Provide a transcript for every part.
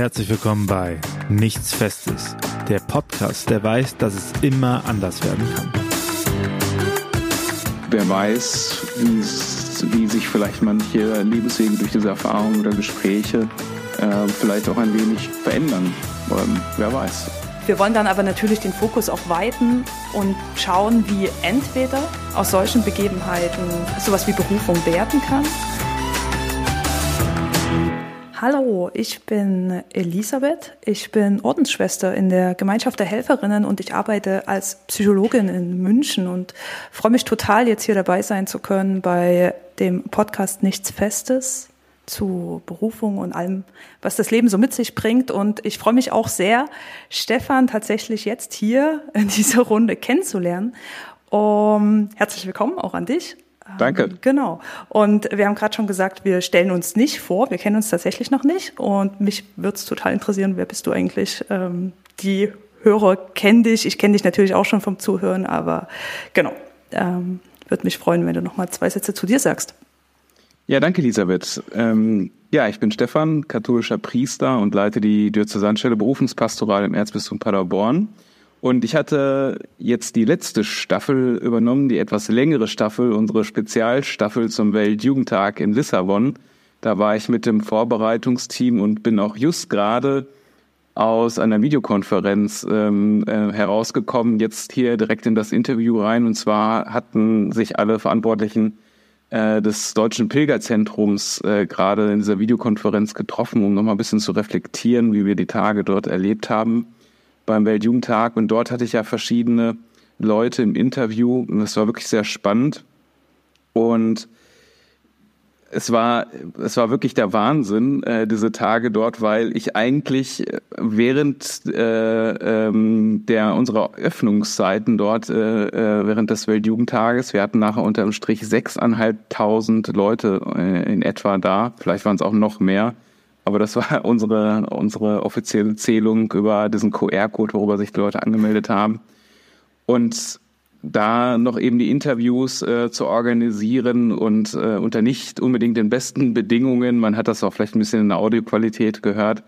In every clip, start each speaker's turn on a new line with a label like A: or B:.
A: Herzlich willkommen bei Nichts Festes, der Podcast, der weiß, dass es immer anders werden kann.
B: Wer weiß, wie sich vielleicht manche Lebenswege durch diese Erfahrungen oder Gespräche äh, vielleicht auch ein wenig verändern. Ähm, wer weiß.
C: Wir wollen dann aber natürlich den Fokus auch weiten und schauen, wie entweder aus solchen Begebenheiten sowas wie Berufung werden kann. Hallo, ich bin Elisabeth. Ich bin Ordensschwester in der Gemeinschaft der Helferinnen und ich arbeite als Psychologin in München und freue mich total, jetzt hier dabei sein zu können bei dem Podcast Nichts Festes zu Berufung und allem, was das Leben so mit sich bringt. Und ich freue mich auch sehr, Stefan tatsächlich jetzt hier in dieser Runde kennenzulernen. Um, herzlich willkommen auch an dich.
B: Danke. Ähm,
C: genau. Und wir haben gerade schon gesagt, wir stellen uns nicht vor, wir kennen uns tatsächlich noch nicht. Und mich würde es total interessieren, wer bist du eigentlich? Ähm, die Hörer kennen dich, ich kenne dich natürlich auch schon vom Zuhören, aber genau. Ähm, würde mich freuen, wenn du noch mal zwei Sätze zu dir sagst.
B: Ja, danke, Elisabeth. Ähm, ja, ich bin Stefan, katholischer Priester und leite die Diözesanstelle Berufungspastoral im Erzbistum Paderborn. Und ich hatte jetzt die letzte Staffel übernommen, die etwas längere Staffel, unsere Spezialstaffel zum Weltjugendtag in Lissabon. Da war ich mit dem Vorbereitungsteam und bin auch just gerade aus einer Videokonferenz ähm, äh, herausgekommen, jetzt hier direkt in das Interview rein. Und zwar hatten sich alle Verantwortlichen äh, des Deutschen Pilgerzentrums äh, gerade in dieser Videokonferenz getroffen, um nochmal ein bisschen zu reflektieren, wie wir die Tage dort erlebt haben beim Weltjugendtag. Und dort hatte ich ja verschiedene Leute im Interview und das war wirklich sehr spannend. Und es war, es war wirklich der Wahnsinn, äh, diese Tage dort, weil ich eigentlich während äh, ähm, der unserer Öffnungszeiten dort, äh, äh, während des Weltjugendtages, wir hatten nachher unterm Strich sechseinhalbtausend Leute äh, in etwa da, vielleicht waren es auch noch mehr, aber das war unsere, unsere offizielle Zählung über diesen QR-Code, worüber sich die Leute angemeldet haben. Und da noch eben die Interviews äh, zu organisieren und äh, unter nicht unbedingt den besten Bedingungen. Man hat das auch vielleicht ein bisschen in der Audioqualität gehört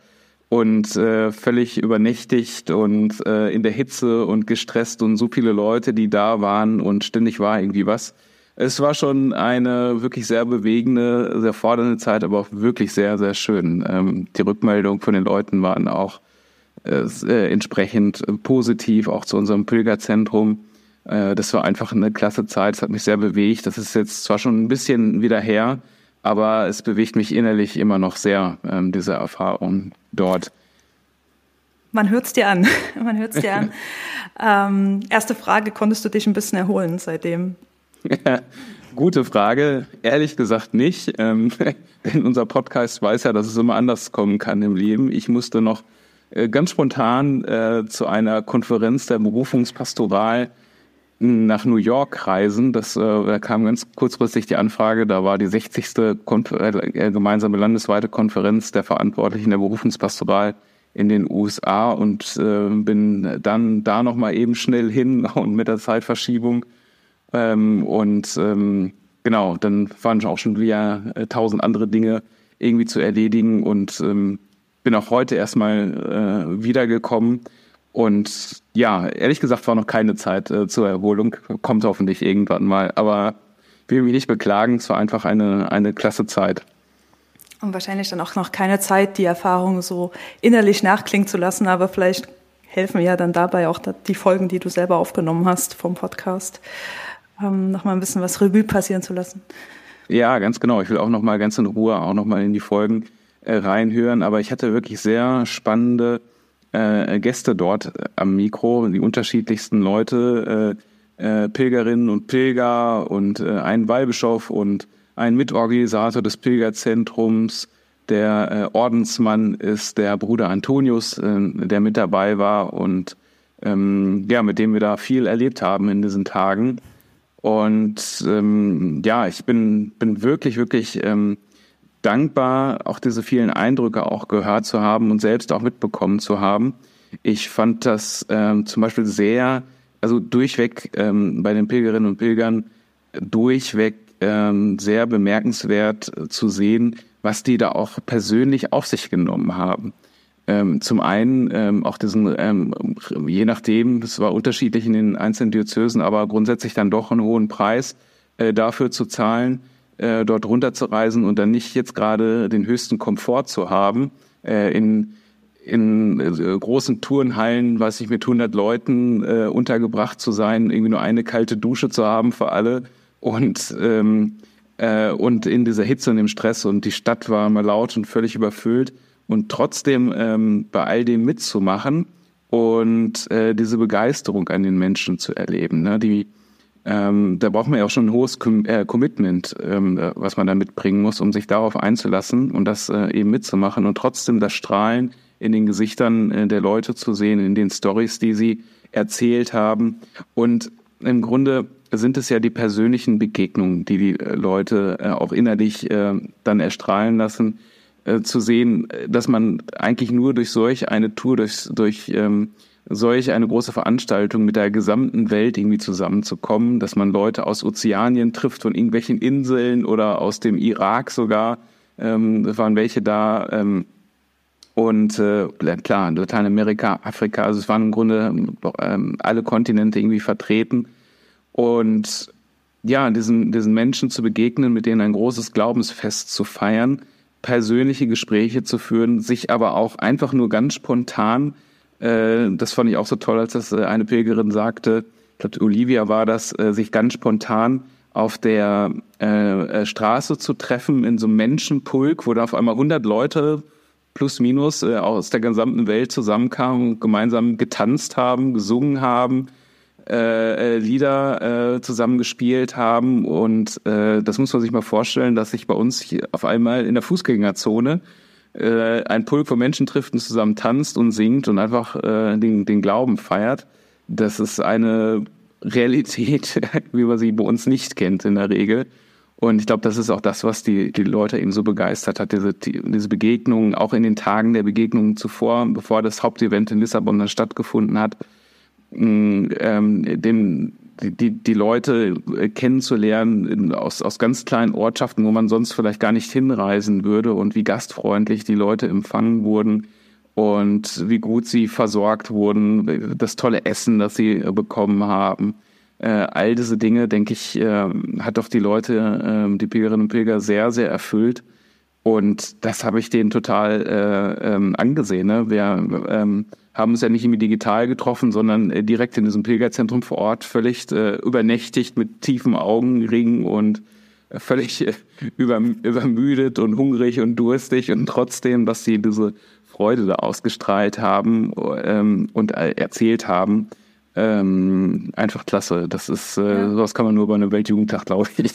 B: und äh, völlig übernächtigt und äh, in der Hitze und gestresst und so viele Leute, die da waren und ständig war irgendwie was. Es war schon eine wirklich sehr bewegende, sehr fordernde Zeit, aber auch wirklich sehr, sehr schön. Ähm, die Rückmeldung von den Leuten waren auch äh, äh entsprechend positiv, auch zu unserem Pilgerzentrum. Äh, das war einfach eine klasse Zeit. Es hat mich sehr bewegt. Das ist jetzt zwar schon ein bisschen wieder her, aber es bewegt mich innerlich immer noch sehr, ähm, diese Erfahrung dort.
C: Man hört es dir an. Man hört es dir an. ähm, erste Frage, konntest du dich ein bisschen erholen seitdem?
B: Gute Frage. Ehrlich gesagt nicht. Ähm, denn unser Podcast weiß ja, dass es immer anders kommen kann im Leben. Ich musste noch äh, ganz spontan äh, zu einer Konferenz der Berufungspastoral nach New York reisen. Das, äh, da kam ganz kurzfristig die Anfrage, da war die 60. Konf äh, gemeinsame landesweite Konferenz der Verantwortlichen der Berufungspastoral in den USA und äh, bin dann da nochmal eben schnell hin und mit der Zeitverschiebung. Ähm, und ähm, genau, dann waren auch schon wieder äh, tausend andere Dinge irgendwie zu erledigen und ähm, bin auch heute erstmal äh, wiedergekommen und ja, ehrlich gesagt war noch keine Zeit äh, zur Erholung. Kommt hoffentlich irgendwann mal. Aber will mich nicht beklagen. Es war einfach eine, eine klasse Zeit.
C: Und wahrscheinlich dann auch noch keine Zeit, die Erfahrung so innerlich nachklingen zu lassen. Aber vielleicht helfen ja dann dabei auch die Folgen, die du selber aufgenommen hast vom Podcast, ähm, noch mal ein bisschen was Revue passieren zu lassen.
B: Ja, ganz genau. Ich will auch noch mal ganz in Ruhe auch noch mal in die Folgen äh, reinhören. Aber ich hatte wirklich sehr spannende äh, Gäste dort äh, am Mikro, die unterschiedlichsten Leute, äh, äh, Pilgerinnen und Pilger und äh, ein Weihbischof und ein Mitorganisator des Pilgerzentrums. Der äh, Ordensmann ist der Bruder Antonius, äh, der mit dabei war und ähm, ja, mit dem wir da viel erlebt haben in diesen Tagen. Und ähm, ja, ich bin, bin wirklich, wirklich ähm, dankbar, auch diese vielen Eindrücke auch gehört zu haben und selbst auch mitbekommen zu haben. Ich fand das ähm, zum Beispiel sehr, also durchweg ähm, bei den Pilgerinnen und Pilgern durchweg ähm, sehr bemerkenswert zu sehen, was die da auch persönlich auf sich genommen haben. Ähm, zum einen ähm, auch diesen, ähm, je nachdem, das war unterschiedlich in den einzelnen Diözesen, aber grundsätzlich dann doch einen hohen Preis äh, dafür zu zahlen, äh, dort runterzureisen und dann nicht jetzt gerade den höchsten Komfort zu haben, äh, in in äh, großen Turnhallen, weiß ich, mit 100 Leuten äh, untergebracht zu sein, irgendwie nur eine kalte Dusche zu haben für alle und ähm, äh, und in dieser Hitze und dem Stress. Und die Stadt war immer laut und völlig überfüllt und trotzdem ähm, bei all dem mitzumachen und äh, diese Begeisterung an den Menschen zu erleben. Ne? Die, ähm, da braucht man ja auch schon ein hohes Com äh, Commitment, ähm, was man da mitbringen muss, um sich darauf einzulassen und das äh, eben mitzumachen und trotzdem das Strahlen in den Gesichtern äh, der Leute zu sehen, in den Stories, die sie erzählt haben. Und im Grunde sind es ja die persönlichen Begegnungen, die die äh, Leute äh, auch innerlich äh, dann erstrahlen lassen, äh, zu sehen, dass man eigentlich nur durch solch eine Tour, durch, durch ähm, solch eine große Veranstaltung mit der gesamten Welt irgendwie zusammenzukommen, dass man Leute aus Ozeanien trifft, von irgendwelchen Inseln oder aus dem Irak sogar, ähm, waren welche da, ähm, und äh, klar, Lateinamerika, Afrika, also es waren im Grunde ähm, alle Kontinente irgendwie vertreten. Und ja, diesen, diesen Menschen zu begegnen, mit denen ein großes Glaubensfest zu feiern, persönliche Gespräche zu führen, sich aber auch einfach nur ganz spontan, äh, das fand ich auch so toll, als das äh, eine Pilgerin sagte, ich glaube, Olivia war das, äh, sich ganz spontan auf der äh, äh, Straße zu treffen in so einem Menschenpulk, wo da auf einmal 100 Leute plus minus äh, aus der gesamten Welt zusammenkamen, gemeinsam getanzt haben, gesungen haben, äh, äh, Lieder äh, zusammengespielt haben. Und äh, das muss man sich mal vorstellen, dass sich bei uns auf einmal in der Fußgängerzone äh, ein Pulk von Menschen trifft und zusammen tanzt und singt und einfach äh, den, den Glauben feiert. Das ist eine Realität, wie man sie bei uns nicht kennt in der Regel. Und ich glaube, das ist auch das, was die, die Leute eben so begeistert hat, diese, die, diese Begegnungen, auch in den Tagen der Begegnungen zuvor, bevor das Hauptevent in Lissabon dann stattgefunden hat, ähm, den, die, die Leute äh, kennenzulernen aus, aus ganz kleinen Ortschaften, wo man sonst vielleicht gar nicht hinreisen würde und wie gastfreundlich die Leute empfangen wurden und wie gut sie versorgt wurden, das tolle Essen, das sie bekommen haben äh, all diese Dinge, denke ich, äh, hat doch die Leute, äh, die Pilgerinnen und Pilger sehr, sehr erfüllt. Und das habe ich denen total äh, ähm, angesehen. Ne? Wir ähm, haben uns ja nicht irgendwie digital getroffen, sondern äh, direkt in diesem Pilgerzentrum vor Ort, völlig äh, übernächtigt mit tiefen Augenringen und äh, völlig äh, über, übermüdet und hungrig und durstig. Und trotzdem, dass sie diese Freude da ausgestrahlt haben ähm, und äh, erzählt haben, ähm, einfach klasse. Das ist, äh, ja. sowas kann man nur bei einem Weltjugendtag, glaube ich.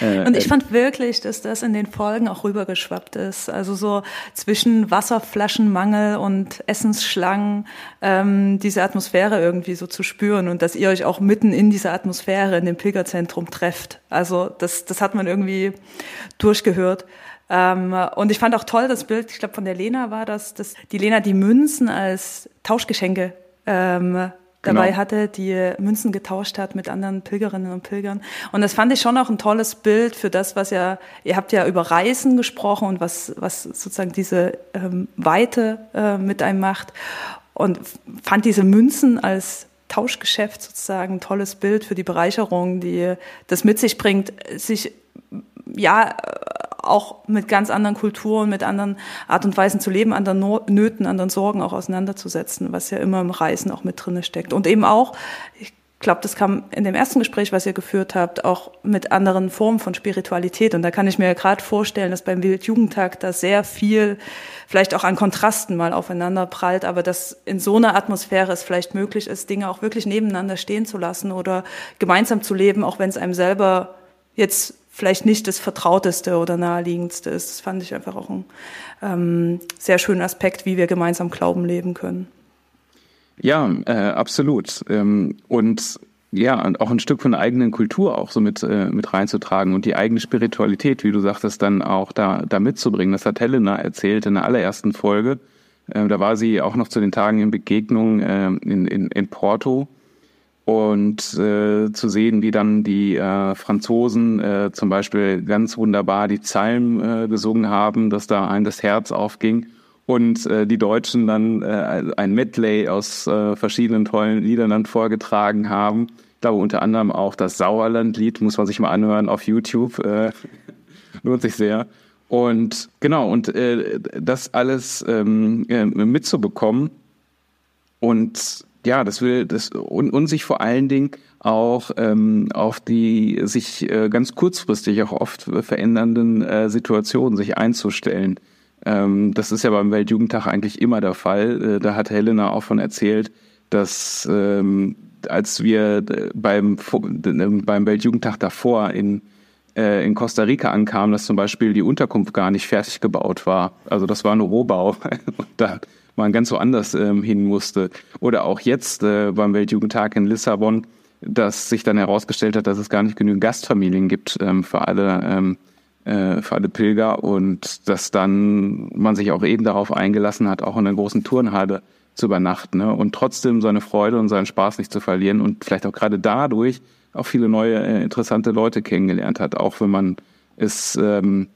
C: Äh, und ich fand wirklich, dass das in den Folgen auch rübergeschwappt ist. Also so zwischen Wasserflaschenmangel und Essensschlangen ähm, diese Atmosphäre irgendwie so zu spüren und dass ihr euch auch mitten in dieser Atmosphäre in dem Pilgerzentrum trefft. Also das, das hat man irgendwie durchgehört. Ähm, und ich fand auch toll das Bild, ich glaube von der Lena war das, dass die Lena die Münzen als Tauschgeschenke ähm, dabei genau. hatte, die Münzen getauscht hat mit anderen Pilgerinnen und Pilgern. Und das fand ich schon auch ein tolles Bild für das, was ja, ihr habt ja über Reisen gesprochen und was, was sozusagen diese ähm, Weite äh, mit einem macht. Und fand diese Münzen als Tauschgeschäft sozusagen ein tolles Bild für die Bereicherung, die das mit sich bringt, sich ja auch mit ganz anderen Kulturen, mit anderen Art und Weisen zu leben, anderen Nöten, anderen Sorgen auch auseinanderzusetzen, was ja immer im Reisen auch mit drinne steckt. Und eben auch, ich glaube, das kam in dem ersten Gespräch, was ihr geführt habt, auch mit anderen Formen von Spiritualität. Und da kann ich mir gerade vorstellen, dass beim Weltjugendtag da sehr viel vielleicht auch an Kontrasten mal aufeinander prallt, aber dass in so einer Atmosphäre es vielleicht möglich ist, Dinge auch wirklich nebeneinander stehen zu lassen oder gemeinsam zu leben, auch wenn es einem selber jetzt vielleicht nicht das Vertrauteste oder Naheliegendste ist. Das fand ich einfach auch ein ähm, sehr schönen Aspekt, wie wir gemeinsam Glauben leben können.
B: Ja, äh, absolut. Ähm, und ja, und auch ein Stück von der eigenen Kultur auch so mit, äh, mit reinzutragen und die eigene Spiritualität, wie du sagtest, dann auch da, da mitzubringen. Das hat Helena erzählt in der allerersten Folge. Äh, da war sie auch noch zu den Tagen in Begegnung äh, in, in, in Porto und äh, zu sehen, wie dann die äh, Franzosen äh, zum Beispiel ganz wunderbar die Psalmen äh, gesungen haben, dass da ein das Herz aufging und äh, die Deutschen dann äh, ein Medley aus äh, verschiedenen tollen Liedern dann vorgetragen haben. Ich glaube unter anderem auch das Sauerland-Lied, muss man sich mal anhören auf YouTube. Äh, lohnt sich sehr. Und genau, und äh, das alles ähm, äh, mitzubekommen und ja, das will das und, und sich vor allen Dingen auch ähm, auf die sich äh, ganz kurzfristig auch oft verändernden äh, Situationen sich einzustellen. Ähm, das ist ja beim Weltjugendtag eigentlich immer der Fall. Äh, da hat Helena auch von erzählt, dass ähm, als wir äh, beim beim Weltjugendtag davor in äh, in Costa Rica ankamen, dass zum Beispiel die Unterkunft gar nicht fertig gebaut war. Also das war ein Rohbau. da man ganz so anders ähm, hin musste. Oder auch jetzt äh, beim Weltjugendtag in Lissabon, dass sich dann herausgestellt hat, dass es gar nicht genügend Gastfamilien gibt ähm, für alle ähm, äh, für alle Pilger und dass dann man sich auch eben darauf eingelassen hat, auch in einer großen Turnhalle zu übernachten ne? und trotzdem seine Freude und seinen Spaß nicht zu verlieren und vielleicht auch gerade dadurch auch viele neue äh, interessante Leute kennengelernt hat, auch wenn man es ähm,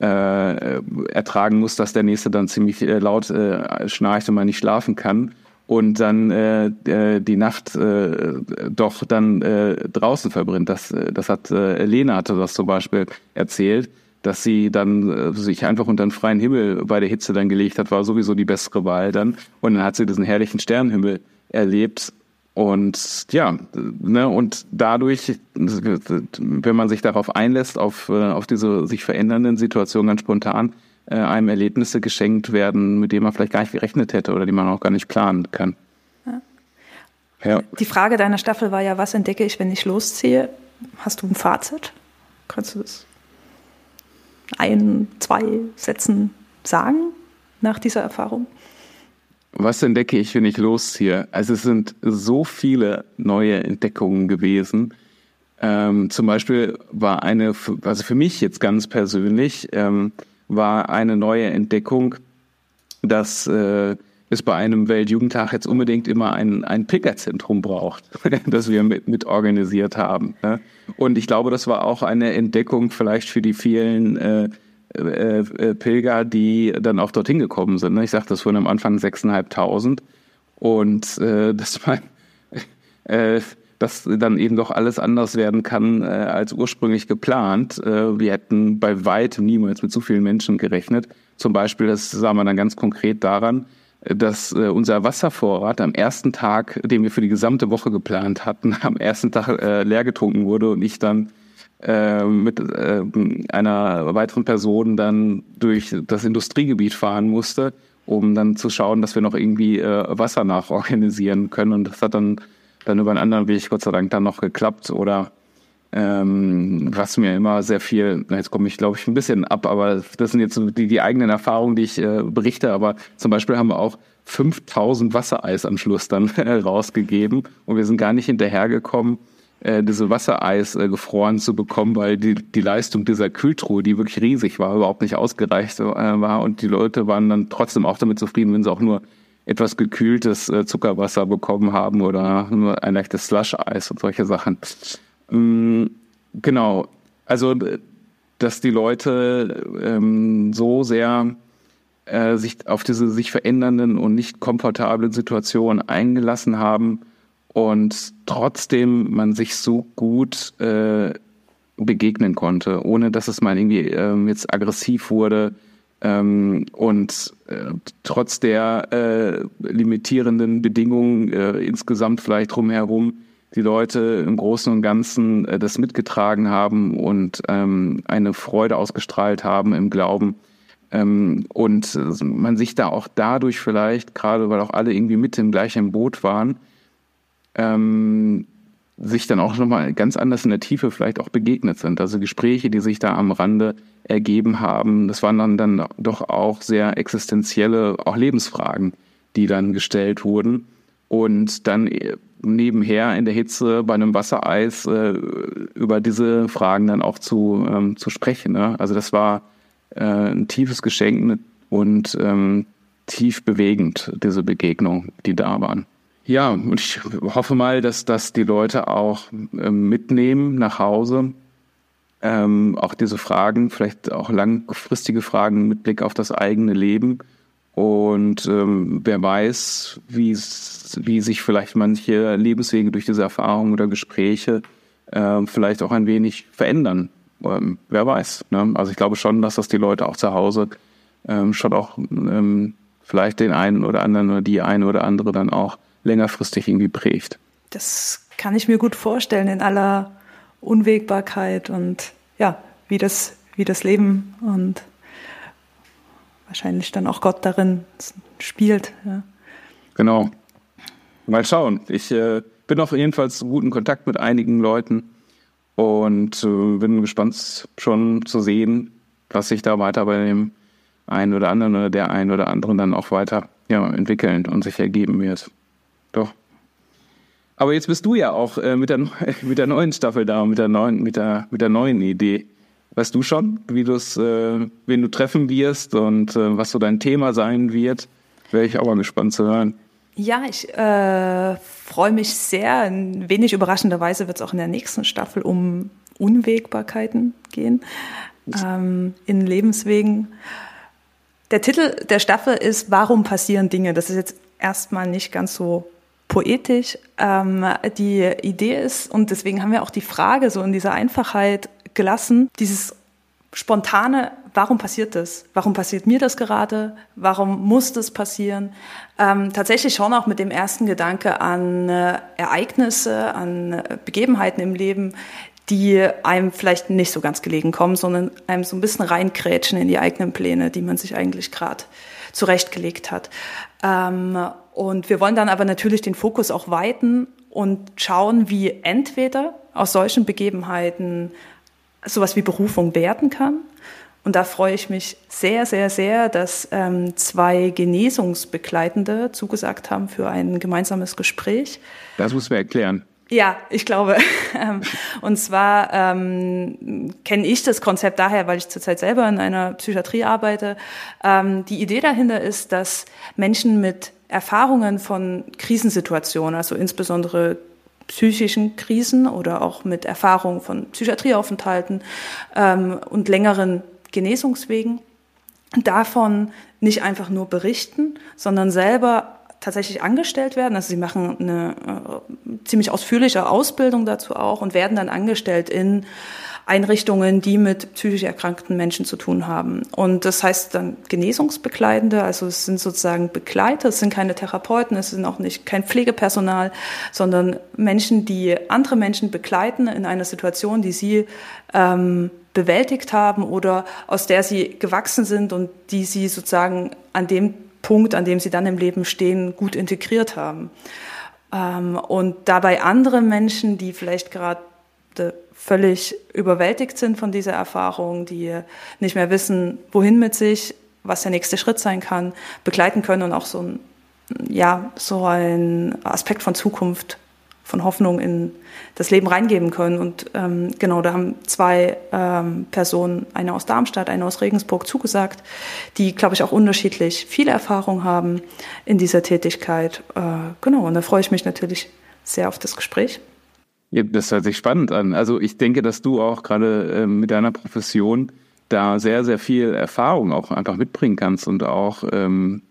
B: äh, ertragen muss, dass der nächste dann ziemlich äh, laut äh, schnarcht und man nicht schlafen kann und dann äh, äh, die Nacht äh, doch dann äh, draußen verbringt. Das, äh, das hat äh, Lena hatte das zum Beispiel erzählt, dass sie dann äh, sich einfach unter den freien Himmel bei der Hitze dann gelegt hat, war sowieso die bessere Wahl dann. Und dann hat sie diesen herrlichen Sternenhimmel erlebt und ja, ne, und dadurch, wenn man sich darauf einlässt, auf, äh, auf diese sich verändernden Situationen ganz spontan, äh, einem Erlebnisse geschenkt werden, mit denen man vielleicht gar nicht gerechnet hätte oder die man auch gar nicht planen kann. Ja.
C: Ja. Die Frage deiner Staffel war ja, was entdecke ich, wenn ich losziehe? Hast du ein Fazit? Kannst du das ein, zwei Sätzen sagen nach dieser Erfahrung?
B: Was entdecke ich, wenn ich losziehe? Also es sind so viele neue Entdeckungen gewesen. Ähm, zum Beispiel war eine, also für mich jetzt ganz persönlich, ähm, war eine neue Entdeckung, dass äh, es bei einem Weltjugendtag jetzt unbedingt immer ein, ein Pilgerzentrum braucht, das wir mit, mit organisiert haben. Ne? Und ich glaube, das war auch eine Entdeckung vielleicht für die vielen äh, äh, äh, Pilger, die dann auch dorthin gekommen sind. Ne? Ich sagte das vorhin am Anfang 6.500 und äh, dass man äh, dass dann eben doch alles anders werden kann äh, als ursprünglich geplant. Äh, wir hätten bei weitem niemals mit so vielen Menschen gerechnet. Zum Beispiel, das sah man dann ganz konkret daran, dass äh, unser Wasservorrat am ersten Tag, den wir für die gesamte Woche geplant hatten, am ersten Tag äh, leer getrunken wurde und ich dann äh, mit äh, einer weiteren Person dann durch das Industriegebiet fahren musste, um dann zu schauen, dass wir noch irgendwie äh, Wasser nachorganisieren können. Und das hat dann, dann über einen anderen Weg Gott sei Dank dann noch geklappt. Oder ähm, was mir immer sehr viel, jetzt komme ich glaube ich ein bisschen ab, aber das sind jetzt die, die eigenen Erfahrungen, die ich äh, berichte. Aber zum Beispiel haben wir auch 5000 Wassereis am Schluss dann rausgegeben und wir sind gar nicht hinterhergekommen, äh, diese Wassereis äh, gefroren zu bekommen, weil die, die Leistung dieser Kühltruhe, die wirklich riesig war, überhaupt nicht ausgereicht äh, war. Und die Leute waren dann trotzdem auch damit zufrieden, wenn sie auch nur etwas gekühltes äh, Zuckerwasser bekommen haben oder nur ein leichtes Slush-Eis und solche Sachen. Ähm, genau. Also, dass die Leute ähm, so sehr äh, sich auf diese sich verändernden und nicht komfortablen Situationen eingelassen haben, und trotzdem man sich so gut äh, begegnen konnte, ohne dass es mal irgendwie ähm, jetzt aggressiv wurde ähm, und äh, trotz der äh, limitierenden Bedingungen äh, insgesamt vielleicht drumherum die Leute im Großen und Ganzen äh, das mitgetragen haben und ähm, eine Freude ausgestrahlt haben im Glauben. Ähm, und man sich da auch dadurch vielleicht, gerade weil auch alle irgendwie mit im gleichen Boot waren, ähm, sich dann auch nochmal ganz anders in der Tiefe vielleicht auch begegnet sind. Also Gespräche, die sich da am Rande ergeben haben, das waren dann, dann doch auch sehr existenzielle, auch Lebensfragen, die dann gestellt wurden. Und dann äh, nebenher in der Hitze bei einem Wassereis äh, über diese Fragen dann auch zu, ähm, zu sprechen. Ne? Also das war äh, ein tiefes Geschenk und ähm, tief bewegend, diese Begegnung, die da waren. Ja, und ich hoffe mal, dass das die Leute auch ähm, mitnehmen nach Hause. Ähm, auch diese Fragen, vielleicht auch langfristige Fragen mit Blick auf das eigene Leben Und ähm, wer weiß, wie sich vielleicht manche Lebenswege durch diese Erfahrungen oder Gespräche äh, vielleicht auch ein wenig verändern. Ähm, wer weiß. Ne? Also ich glaube schon, dass das die Leute auch zu Hause ähm, schon auch ähm, vielleicht den einen oder anderen oder die eine oder andere dann auch längerfristig irgendwie prägt.
C: Das kann ich mir gut vorstellen in aller Unwägbarkeit und ja, wie das, wie das Leben und wahrscheinlich dann auch Gott darin spielt. Ja.
B: Genau. Mal schauen. Ich äh, bin auf jeden Fall in guten Kontakt mit einigen Leuten und äh, bin gespannt schon zu sehen, was sich da weiter bei dem einen oder anderen oder der einen oder anderen dann auch weiter ja, entwickeln und sich ergeben wird. Doch. Aber jetzt bist du ja auch äh, mit, der, mit der neuen Staffel da, mit der neuen, mit der, mit der neuen Idee. Weißt du schon, wie du es, äh, wen du treffen wirst und äh, was so dein Thema sein wird? Wäre ich auch mal gespannt zu hören.
C: Ja, ich äh, freue mich sehr. Ein wenig überraschenderweise wird es auch in der nächsten Staffel um Unwägbarkeiten gehen ähm, in Lebenswegen. Der Titel der Staffel ist Warum passieren Dinge? Das ist jetzt erstmal nicht ganz so poetisch. Ähm, die Idee ist, und deswegen haben wir auch die Frage so in dieser Einfachheit gelassen, dieses spontane, warum passiert das? Warum passiert mir das gerade? Warum muss das passieren? Ähm, tatsächlich schon auch mit dem ersten Gedanke an äh, Ereignisse, an äh, Begebenheiten im Leben, die einem vielleicht nicht so ganz gelegen kommen, sondern einem so ein bisschen reinkrätschen in die eigenen Pläne, die man sich eigentlich gerade zurechtgelegt hat. Ähm, und wir wollen dann aber natürlich den Fokus auch weiten und schauen, wie entweder aus solchen Begebenheiten sowas wie Berufung werden kann. Und da freue ich mich sehr, sehr, sehr, dass ähm, zwei Genesungsbegleitende zugesagt haben für ein gemeinsames Gespräch.
B: Das muss man erklären.
C: Ja, ich glaube. Ähm, und zwar ähm, kenne ich das Konzept daher, weil ich zurzeit selber in einer Psychiatrie arbeite. Ähm, die Idee dahinter ist, dass Menschen mit Erfahrungen von Krisensituationen, also insbesondere psychischen Krisen oder auch mit Erfahrung von Psychiatrieaufenthalten ähm, und längeren Genesungswegen davon nicht einfach nur berichten, sondern selber tatsächlich angestellt werden. Also sie machen eine äh, ziemlich ausführliche Ausbildung dazu auch und werden dann angestellt in Einrichtungen, die mit psychisch erkrankten Menschen zu tun haben. Und das heißt dann Genesungsbegleitende, also es sind sozusagen Begleiter, es sind keine Therapeuten, es sind auch nicht kein Pflegepersonal, sondern Menschen, die andere Menschen begleiten in einer Situation, die sie ähm, bewältigt haben oder aus der sie gewachsen sind und die sie sozusagen an dem Punkt, an dem sie dann im Leben stehen, gut integriert haben. Ähm, und dabei andere Menschen, die vielleicht gerade völlig überwältigt sind von dieser Erfahrung, die nicht mehr wissen, wohin mit sich, was der nächste Schritt sein kann, begleiten können und auch so ein, ja, so ein Aspekt von Zukunft, von Hoffnung in das Leben reingeben können. Und ähm, genau, da haben zwei ähm, Personen, eine aus Darmstadt, eine aus Regensburg, zugesagt, die, glaube ich, auch unterschiedlich viele Erfahrung haben in dieser Tätigkeit. Äh, genau, und da freue ich mich natürlich sehr auf das Gespräch.
B: Ja, das hört sich spannend an. Also ich denke, dass du auch gerade äh, mit deiner Profession da sehr, sehr viel Erfahrung auch einfach mitbringen kannst und auch ähm,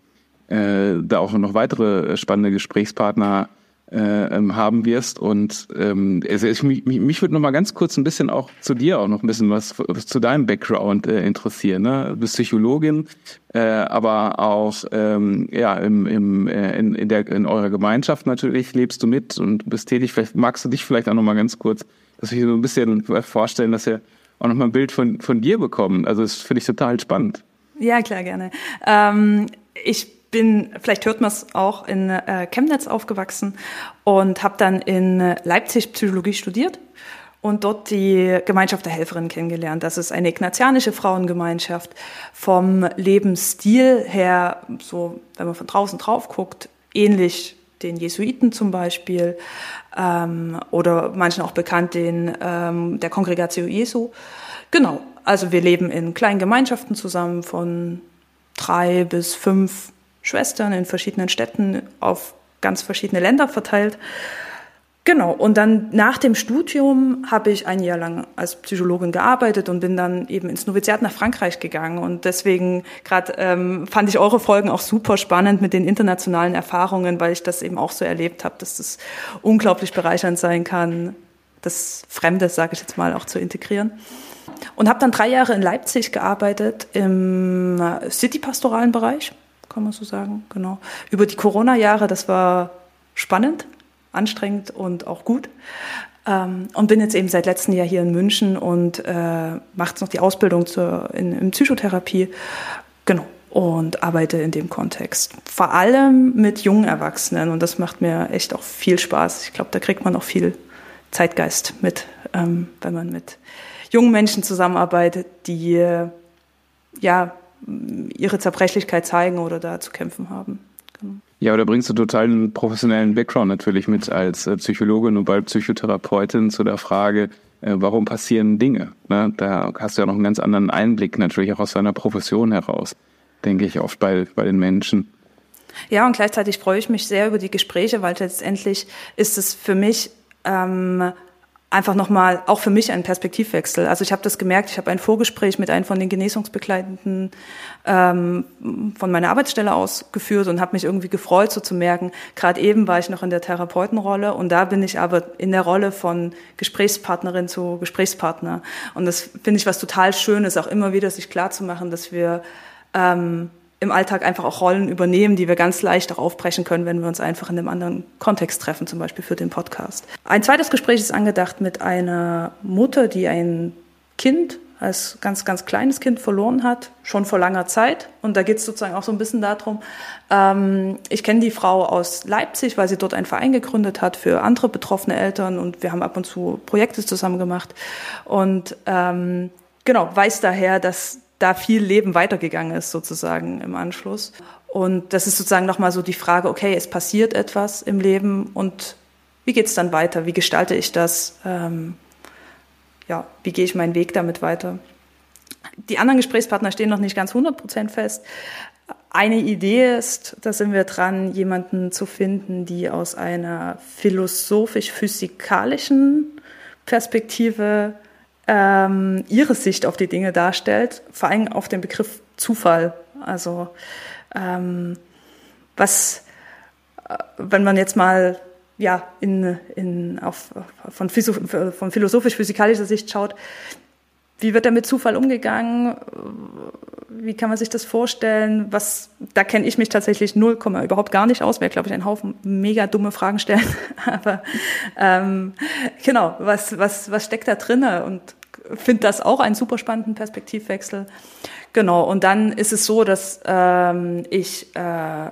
B: äh, da auch noch weitere spannende Gesprächspartner ähm, haben wirst. Und ähm, also ich, mich, mich würde noch mal ganz kurz ein bisschen auch zu dir auch noch ein bisschen was, was zu deinem Background äh, interessieren. Ne? Du bist Psychologin, äh, aber auch ähm, ja im, im, äh, in, in, der, in eurer Gemeinschaft natürlich lebst du mit und bist tätig. Vielleicht magst du dich vielleicht auch noch mal ganz kurz, dass wir so ein bisschen vorstellen, dass wir auch noch mal ein Bild von, von dir bekommen. Also das finde ich total spannend.
C: Ja, klar, gerne. Ähm, ich bin, vielleicht hört man es auch, in äh, Chemnitz aufgewachsen und habe dann in äh, Leipzig Psychologie studiert und dort die Gemeinschaft der Helferinnen kennengelernt. Das ist eine ignatianische Frauengemeinschaft vom Lebensstil her, so wenn man von draußen drauf guckt, ähnlich den Jesuiten zum Beispiel ähm, oder manchen auch bekannt den ähm, der Kongregatio Jesu. Genau, also wir leben in kleinen Gemeinschaften zusammen von drei bis fünf Schwestern in verschiedenen Städten auf ganz verschiedene Länder verteilt. Genau, und dann nach dem Studium habe ich ein Jahr lang als Psychologin gearbeitet und bin dann eben ins Noviziat nach Frankreich gegangen. Und deswegen gerade ähm, fand ich eure Folgen auch super spannend mit den internationalen Erfahrungen, weil ich das eben auch so erlebt habe, dass das unglaublich bereichernd sein kann, das Fremde, sage ich jetzt mal, auch zu integrieren. Und habe dann drei Jahre in Leipzig gearbeitet im City-pastoralen Bereich, kann man so sagen, genau. Über die Corona-Jahre, das war spannend, anstrengend und auch gut. Ähm, und bin jetzt eben seit letztem Jahr hier in München und äh, mache noch die Ausbildung zur, in, in Psychotherapie. Genau. Und arbeite in dem Kontext. Vor allem mit jungen Erwachsenen. Und das macht mir echt auch viel Spaß. Ich glaube, da kriegt man auch viel Zeitgeist mit, ähm, wenn man mit jungen Menschen zusammenarbeitet, die äh, ja ihre Zerbrechlichkeit zeigen oder da zu kämpfen haben.
B: Genau. Ja, oder bringst du total einen professionellen Background natürlich mit als äh, Psychologin und bald Psychotherapeutin zu der Frage, äh, warum passieren Dinge? Ne? Da hast du ja noch einen ganz anderen Einblick natürlich auch aus deiner Profession heraus, denke ich oft bei, bei den Menschen.
C: Ja, und gleichzeitig freue ich mich sehr über die Gespräche, weil letztendlich ist es für mich ähm, einfach nochmal auch für mich ein Perspektivwechsel. Also ich habe das gemerkt, ich habe ein Vorgespräch mit einem von den Genesungsbegleitenden ähm, von meiner Arbeitsstelle aus geführt und habe mich irgendwie gefreut, so zu merken, gerade eben war ich noch in der Therapeutenrolle und da bin ich aber in der Rolle von Gesprächspartnerin zu Gesprächspartner. Und das finde ich was total Schönes, auch immer wieder sich klarzumachen, dass wir ähm, im Alltag einfach auch Rollen übernehmen, die wir ganz leicht auch aufbrechen können, wenn wir uns einfach in einem anderen Kontext treffen, zum Beispiel für den Podcast. Ein zweites Gespräch ist angedacht mit einer Mutter, die ein Kind als ganz, ganz kleines Kind verloren hat, schon vor langer Zeit. Und da geht es sozusagen auch so ein bisschen darum, ähm, ich kenne die Frau aus Leipzig, weil sie dort einen Verein gegründet hat für andere betroffene Eltern und wir haben ab und zu Projekte zusammen gemacht. Und ähm, genau, weiß daher, dass da viel Leben weitergegangen ist sozusagen im Anschluss. Und das ist sozusagen nochmal so die Frage, okay, es passiert etwas im Leben und wie geht es dann weiter? Wie gestalte ich das? Ähm, ja, wie gehe ich meinen Weg damit weiter? Die anderen Gesprächspartner stehen noch nicht ganz 100 Prozent fest. Eine Idee ist, da sind wir dran, jemanden zu finden, die aus einer philosophisch-physikalischen Perspektive ähm, ihre Sicht auf die Dinge darstellt, vor allem auf den Begriff Zufall. Also ähm, was, äh, wenn man jetzt mal ja, in, in, auf, von, von philosophisch-physikalischer Sicht schaut, wie wird da mit Zufall umgegangen? Wie kann man sich das vorstellen? Was, da kenne ich mich tatsächlich null, komme überhaupt gar nicht aus, weil, glaube ich, einen Haufen mega dumme Fragen stellen. Aber ähm, genau, was, was, was steckt da drinne? Und finde das auch einen super spannenden Perspektivwechsel. Genau, und dann ist es so, dass ähm, ich äh, äh,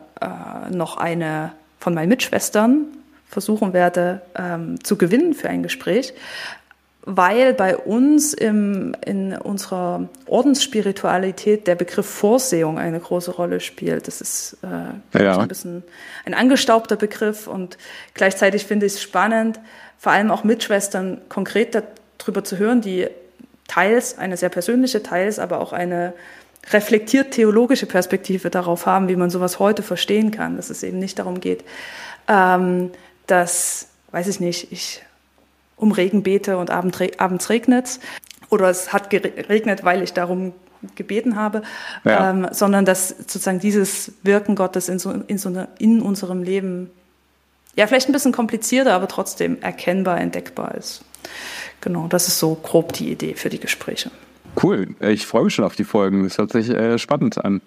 C: noch eine von meinen Mitschwestern versuchen werde ähm, zu gewinnen für ein Gespräch, weil bei uns im, in unserer Ordensspiritualität der Begriff Vorsehung eine große Rolle spielt. Das ist äh, ja. ein bisschen ein angestaubter Begriff und gleichzeitig finde ich es spannend, vor allem auch Mitschwestern konkret darüber zu hören, die teils eine sehr persönliche, teils aber auch eine reflektiert theologische Perspektive darauf haben, wie man sowas heute verstehen kann, dass es eben nicht darum geht, ähm, dass, weiß ich nicht, ich um Regen bete und abends regnet oder es hat geregnet, weil ich darum gebeten habe, ja. ähm, sondern dass sozusagen dieses Wirken Gottes in, so, in, so eine, in unserem Leben ja vielleicht ein bisschen komplizierter, aber trotzdem erkennbar, entdeckbar ist. Genau, das ist so grob die Idee für die Gespräche.
B: Cool, ich freue mich schon auf die Folgen. Das hört sich äh, spannend an.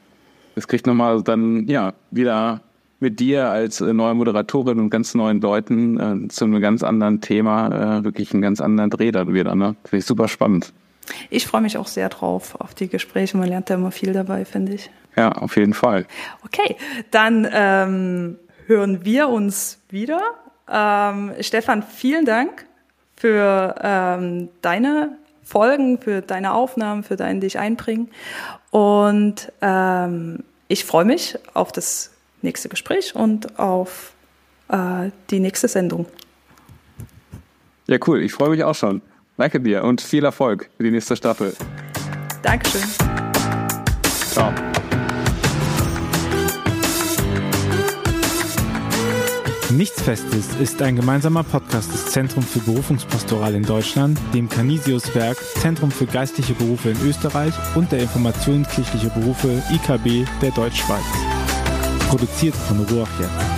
B: Das kriegt nochmal dann, ja, wieder mit dir als äh, neue Moderatorin und ganz neuen Leuten äh, zu einem ganz anderen Thema, äh, wirklich einen ganz anderen Dreh dann wieder. Ne? Finde ich super spannend.
C: Ich freue mich auch sehr drauf auf die Gespräche. Man lernt da immer viel dabei, finde ich.
B: Ja, auf jeden Fall.
C: Okay, dann ähm, hören wir uns wieder. Ähm, Stefan, vielen Dank für ähm, deine Folgen, für deine Aufnahmen, für dein dich einbringen. Und ähm, ich freue mich auf das nächste Gespräch und auf äh, die nächste Sendung.
B: Ja, cool. Ich freue mich auch schon. Danke dir und viel Erfolg für die nächste Staffel.
C: Dankeschön.
B: Ciao.
A: Nichts Festes ist ein gemeinsamer Podcast des Zentrum für Berufungspastoral in Deutschland, dem Canisius-Werk, Zentrum für geistliche Berufe in Österreich und der Informationskirchliche Berufe IKB der Deutschschweiz. Produziert von Ruach jetzt.